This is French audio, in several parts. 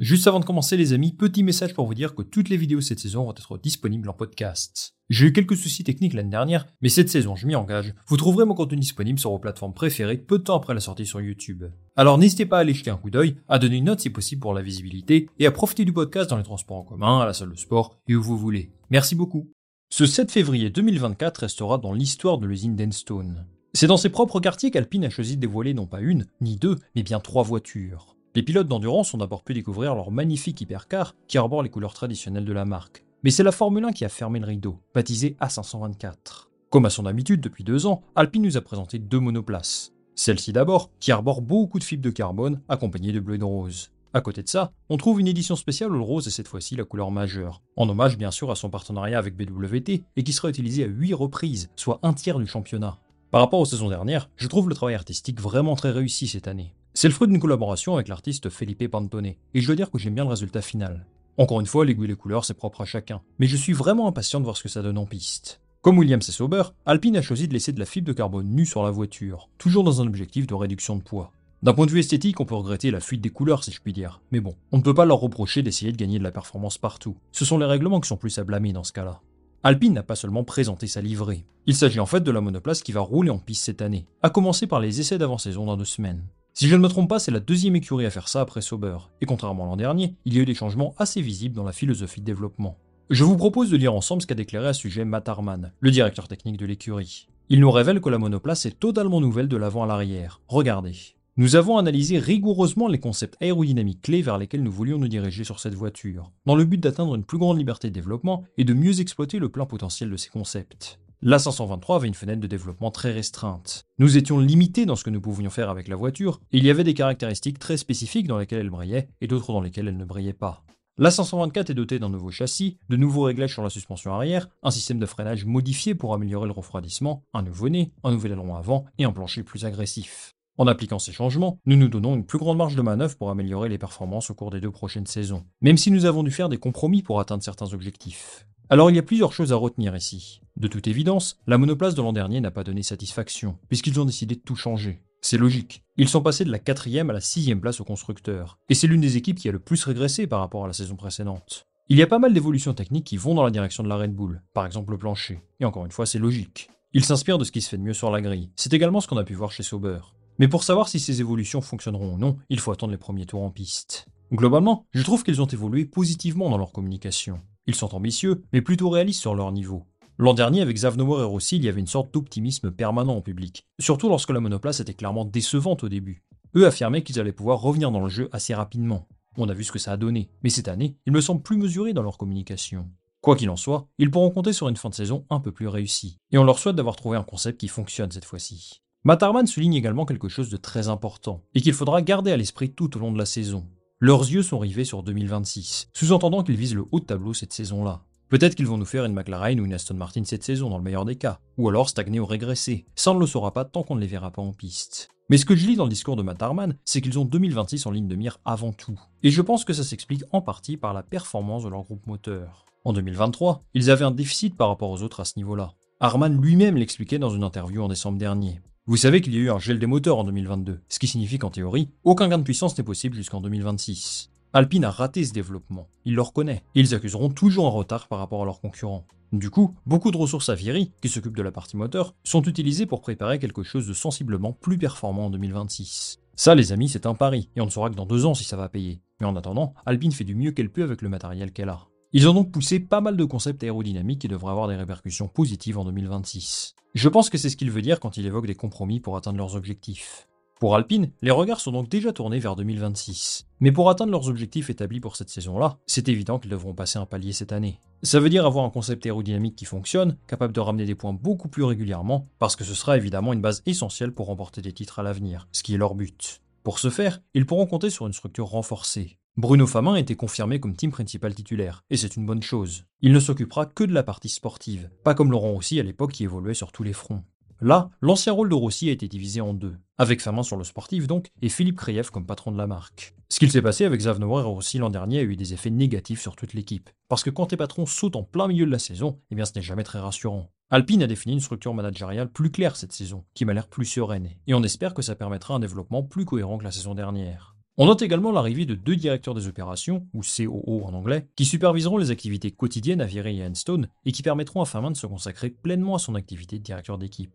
Juste avant de commencer les amis, petit message pour vous dire que toutes les vidéos cette saison vont être disponibles en podcast. J'ai eu quelques soucis techniques l'année dernière, mais cette saison, je m'y engage, vous trouverez mon contenu disponible sur vos plateformes préférées peu de temps après la sortie sur YouTube. Alors n'hésitez pas à aller jeter un coup d'œil, à donner une note si possible pour la visibilité, et à profiter du podcast dans les transports en commun, à la salle de sport et où vous voulez. Merci beaucoup. Ce 7 février 2024 restera dans l'histoire de l'usine d'Enstone. C'est dans ses propres quartiers qu'Alpine a choisi de dévoiler non pas une, ni deux, mais bien trois voitures. Les pilotes d'endurance ont d'abord pu découvrir leur magnifique hypercar qui arbore les couleurs traditionnelles de la marque. Mais c'est la Formule 1 qui a fermé le rideau, baptisé A524. Comme à son habitude depuis deux ans, Alpine nous a présenté deux monoplaces. Celle-ci d'abord, qui arbore beaucoup de fibres de carbone, accompagnées de bleu et de rose. À côté de ça, on trouve une édition spéciale où le rose est cette fois-ci la couleur majeure, en hommage bien sûr à son partenariat avec BWT et qui sera utilisé à 8 reprises, soit un tiers du championnat. Par rapport aux saisons dernières, je trouve le travail artistique vraiment très réussi cette année. C'est le fruit d'une collaboration avec l'artiste Felipe Pantone, et je dois dire que j'aime bien le résultat final. Encore une fois, l'aiguille et couleurs, c'est propre à chacun, mais je suis vraiment impatient de voir ce que ça donne en piste. Comme Williams et Sauber, Alpine a choisi de laisser de la fibre de carbone nue sur la voiture, toujours dans un objectif de réduction de poids. D'un point de vue esthétique, on peut regretter la fuite des couleurs si je puis dire, mais bon, on ne peut pas leur reprocher d'essayer de gagner de la performance partout. Ce sont les règlements qui sont plus à blâmer dans ce cas-là. Alpine n'a pas seulement présenté sa livrée. Il s'agit en fait de la monoplace qui va rouler en piste cette année, à commencer par les essais d'avant-saison dans deux semaines. Si je ne me trompe pas, c'est la deuxième écurie à faire ça après Sauber, et contrairement à l'an dernier, il y a eu des changements assez visibles dans la philosophie de développement. Je vous propose de lire ensemble ce qu'a déclaré à ce sujet Matt Harman, le directeur technique de l'écurie. Il nous révèle que la monoplace est totalement nouvelle de l'avant à l'arrière. Regardez. Nous avons analysé rigoureusement les concepts aérodynamiques clés vers lesquels nous voulions nous diriger sur cette voiture, dans le but d'atteindre une plus grande liberté de développement et de mieux exploiter le plein potentiel de ces concepts. La 523 avait une fenêtre de développement très restreinte. Nous étions limités dans ce que nous pouvions faire avec la voiture, et il y avait des caractéristiques très spécifiques dans lesquelles elle brillait et d'autres dans lesquelles elle ne brillait pas. La 524 est dotée d'un nouveau châssis, de nouveaux réglages sur la suspension arrière, un système de freinage modifié pour améliorer le refroidissement, un nouveau nez, un nouvel aileron avant et un plancher plus agressif. En appliquant ces changements, nous nous donnons une plus grande marge de manœuvre pour améliorer les performances au cours des deux prochaines saisons, même si nous avons dû faire des compromis pour atteindre certains objectifs. Alors il y a plusieurs choses à retenir ici. De toute évidence, la monoplace de l'an dernier n'a pas donné satisfaction, puisqu'ils ont décidé de tout changer. C'est logique. Ils sont passés de la quatrième à la sixième place au constructeur, et c'est l'une des équipes qui a le plus régressé par rapport à la saison précédente. Il y a pas mal d'évolutions techniques qui vont dans la direction de la Red Bull, par exemple le plancher, et encore une fois c'est logique. Ils s'inspirent de ce qui se fait de mieux sur la grille. C'est également ce qu'on a pu voir chez Sauber. Mais pour savoir si ces évolutions fonctionneront ou non, il faut attendre les premiers tours en piste. Globalement, je trouve qu'ils ont évolué positivement dans leur communication. Ils sont ambitieux, mais plutôt réalistes sur leur niveau. L'an dernier, avec Zavnoor et Rossi, il y avait une sorte d'optimisme permanent en public, surtout lorsque la monoplace était clairement décevante au début. Eux affirmaient qu'ils allaient pouvoir revenir dans le jeu assez rapidement. On a vu ce que ça a donné, mais cette année, ils me semblent plus mesurés dans leur communication. Quoi qu'il en soit, ils pourront compter sur une fin de saison un peu plus réussie, et on leur souhaite d'avoir trouvé un concept qui fonctionne cette fois-ci. Matarman souligne également quelque chose de très important, et qu'il faudra garder à l'esprit tout au long de la saison. Leurs yeux sont rivés sur 2026, sous-entendant qu'ils visent le haut de tableau cette saison-là. Peut-être qu'ils vont nous faire une McLaren ou une Aston Martin cette saison dans le meilleur des cas, ou alors stagner ou régresser. Ça ne le saura pas tant qu'on ne les verra pas en piste. Mais ce que je lis dans le discours de Matt Harman, c'est qu'ils ont 2026 en ligne de mire avant tout. Et je pense que ça s'explique en partie par la performance de leur groupe moteur. En 2023, ils avaient un déficit par rapport aux autres à ce niveau-là. Harman lui-même l'expliquait dans une interview en décembre dernier. Vous savez qu'il y a eu un gel des moteurs en 2022, ce qui signifie qu'en théorie, aucun gain de puissance n'est possible jusqu'en 2026. Alpine a raté ce développement, il le reconnaît, et ils accuseront toujours un retard par rapport à leurs concurrents. Du coup, beaucoup de ressources à Viry, qui s'occupent de la partie moteur, sont utilisées pour préparer quelque chose de sensiblement plus performant en 2026. Ça, les amis, c'est un pari, et on ne saura que dans deux ans si ça va payer. Mais en attendant, Alpine fait du mieux qu'elle peut avec le matériel qu'elle a. Ils ont donc poussé pas mal de concepts aérodynamiques qui devraient avoir des répercussions positives en 2026. Je pense que c'est ce qu'il veut dire quand il évoque des compromis pour atteindre leurs objectifs. Pour Alpine, les regards sont donc déjà tournés vers 2026. Mais pour atteindre leurs objectifs établis pour cette saison-là, c'est évident qu'ils devront passer un palier cette année. Ça veut dire avoir un concept aérodynamique qui fonctionne, capable de ramener des points beaucoup plus régulièrement, parce que ce sera évidemment une base essentielle pour remporter des titres à l'avenir, ce qui est leur but. Pour ce faire, ils pourront compter sur une structure renforcée, Bruno Famin a été confirmé comme team principal titulaire, et c'est une bonne chose. Il ne s'occupera que de la partie sportive, pas comme Laurent Rossi à l'époque qui évoluait sur tous les fronts. Là, l'ancien rôle de Rossi a été divisé en deux, avec Famin sur le sportif donc, et Philippe Kriev comme patron de la marque. Ce qu'il s'est passé avec Zavnauer et Rossi l'an dernier a eu des effets négatifs sur toute l'équipe, parce que quand tes patrons sautent en plein milieu de la saison, eh bien ce n'est jamais très rassurant. Alpine a défini une structure managériale plus claire cette saison, qui m'a l'air plus sereine, et on espère que ça permettra un développement plus cohérent que la saison dernière. On note également l'arrivée de deux directeurs des opérations, ou COO en anglais, qui superviseront les activités quotidiennes à Viry et Enstone et qui permettront à Famin de se consacrer pleinement à son activité de directeur d'équipe.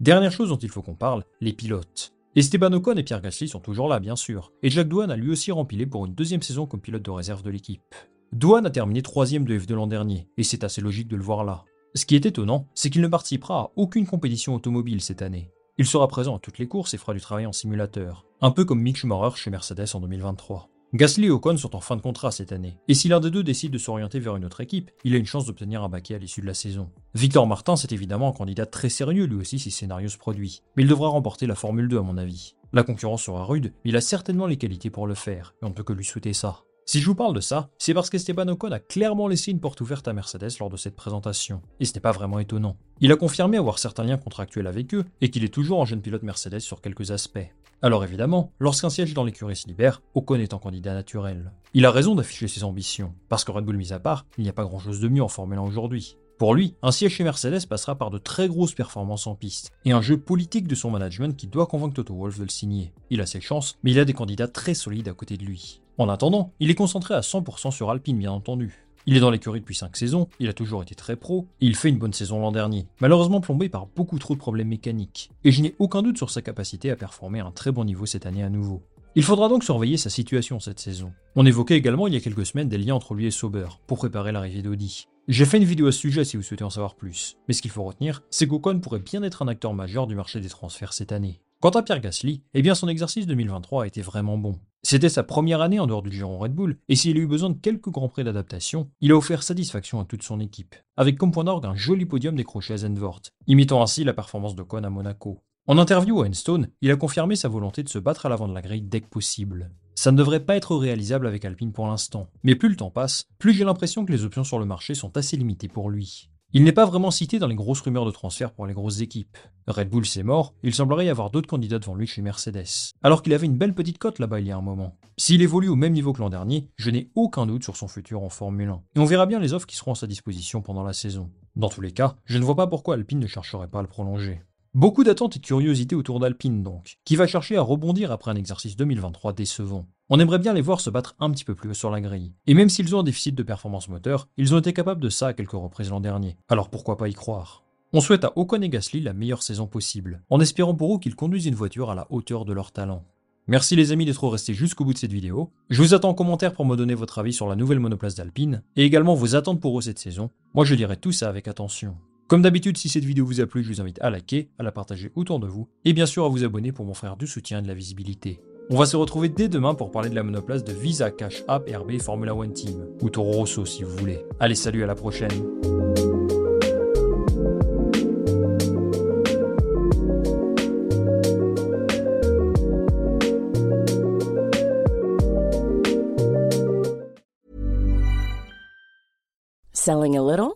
Dernière chose dont il faut qu'on parle, les pilotes. Esteban Ocon et Pierre Gasly sont toujours là, bien sûr, et Jack Douane a lui aussi rempilé pour une deuxième saison comme pilote de réserve de l'équipe. Douane a terminé troisième de F2 l'an dernier, et c'est assez logique de le voir là. Ce qui est étonnant, c'est qu'il ne participera à aucune compétition automobile cette année. Il sera présent à toutes les courses et fera du travail en simulateur un peu comme Mick Schumacher chez Mercedes en 2023. Gasly et Ocon sont en fin de contrat cette année, et si l'un des deux décide de s'orienter vers une autre équipe, il a une chance d'obtenir un baquet à l'issue de la saison. Victor Martin, c'est évidemment un candidat très sérieux lui aussi si ce scénario se produit, mais il devra remporter la Formule 2 à mon avis. La concurrence sera rude, mais il a certainement les qualités pour le faire, et on ne peut que lui souhaiter ça. Si je vous parle de ça, c'est parce qu'Esteban Ocon a clairement laissé une porte ouverte à Mercedes lors de cette présentation. Et ce n'est pas vraiment étonnant. Il a confirmé avoir certains liens contractuels avec eux et qu'il est toujours un jeune pilote Mercedes sur quelques aspects. Alors évidemment, lorsqu'un siège dans l'écurie se libère, Ocon est un candidat naturel. Il a raison d'afficher ses ambitions, parce que Red Bull mis à part, il n'y a pas grand chose de mieux en Formule 1 aujourd'hui. Pour lui, un siège chez Mercedes passera par de très grosses performances en piste, et un jeu politique de son management qui doit convaincre Toto Wolff de le signer. Il a ses chances, mais il a des candidats très solides à côté de lui. En attendant, il est concentré à 100% sur Alpine bien entendu. Il est dans l'écurie depuis 5 saisons, il a toujours été très pro, et il fait une bonne saison l'an dernier, malheureusement plombé par beaucoup trop de problèmes mécaniques, et je n'ai aucun doute sur sa capacité à performer à un très bon niveau cette année à nouveau. Il faudra donc surveiller sa situation cette saison. On évoquait également il y a quelques semaines des liens entre lui et Sauber, pour préparer l'arrivée d'Audi. J'ai fait une vidéo à ce sujet si vous souhaitez en savoir plus, mais ce qu'il faut retenir, c'est qu'Ocon pourrait bien être un acteur majeur du marché des transferts cette année. Quant à Pierre Gasly, eh bien son exercice 2023 a été vraiment bon. C'était sa première année en dehors du giron Red Bull, et s'il a eu besoin de quelques grands prix d'adaptation, il a offert satisfaction à toute son équipe, avec comme point d'orgue un joli podium décroché à Zandvoort, imitant ainsi la performance de Ocon à Monaco. En interview à Enstone, il a confirmé sa volonté de se battre à l'avant de la grille dès que possible. Ça ne devrait pas être réalisable avec Alpine pour l'instant, mais plus le temps passe, plus j'ai l'impression que les options sur le marché sont assez limitées pour lui. Il n'est pas vraiment cité dans les grosses rumeurs de transfert pour les grosses équipes. Red Bull c'est mort, il semblerait y avoir d'autres candidats devant lui chez Mercedes. Alors qu'il avait une belle petite cote là-bas il y a un moment. S'il évolue au même niveau que l'an dernier, je n'ai aucun doute sur son futur en Formule 1. Et on verra bien les offres qui seront à sa disposition pendant la saison. Dans tous les cas, je ne vois pas pourquoi Alpine ne chercherait pas à le prolonger. Beaucoup d'attentes et de curiosité autour d'Alpine donc, qui va chercher à rebondir après un exercice 2023 décevant. On aimerait bien les voir se battre un petit peu plus sur la grille. Et même s'ils ont un déficit de performance moteur, ils ont été capables de ça à quelques reprises l'an dernier. Alors pourquoi pas y croire? On souhaite à Ocon et Gasly la meilleure saison possible, en espérant pour eux qu'ils conduisent une voiture à la hauteur de leur talent. Merci les amis d'être restés jusqu'au bout de cette vidéo. Je vous attends en commentaire pour me donner votre avis sur la nouvelle monoplace d'Alpine, et également vos attentes pour eux cette saison. Moi je dirai tout ça avec attention. Comme d'habitude, si cette vidéo vous a plu, je vous invite à liker, à la partager autour de vous, et bien sûr à vous abonner pour mon frère du soutien et de la visibilité. On va se retrouver dès demain pour parler de la monoplace de Visa Cash App RB Formula One Team, ou Toro Rosso si vous voulez. Allez, salut, à la prochaine. Selling a little?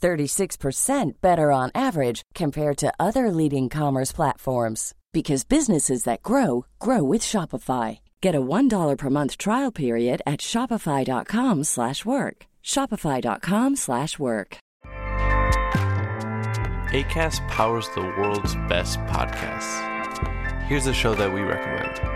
36% better on average compared to other leading commerce platforms because businesses that grow grow with Shopify. Get a $1 per month trial period at shopify.com/work. shopify.com/work. ACAST powers the world's best podcasts. Here's a show that we recommend.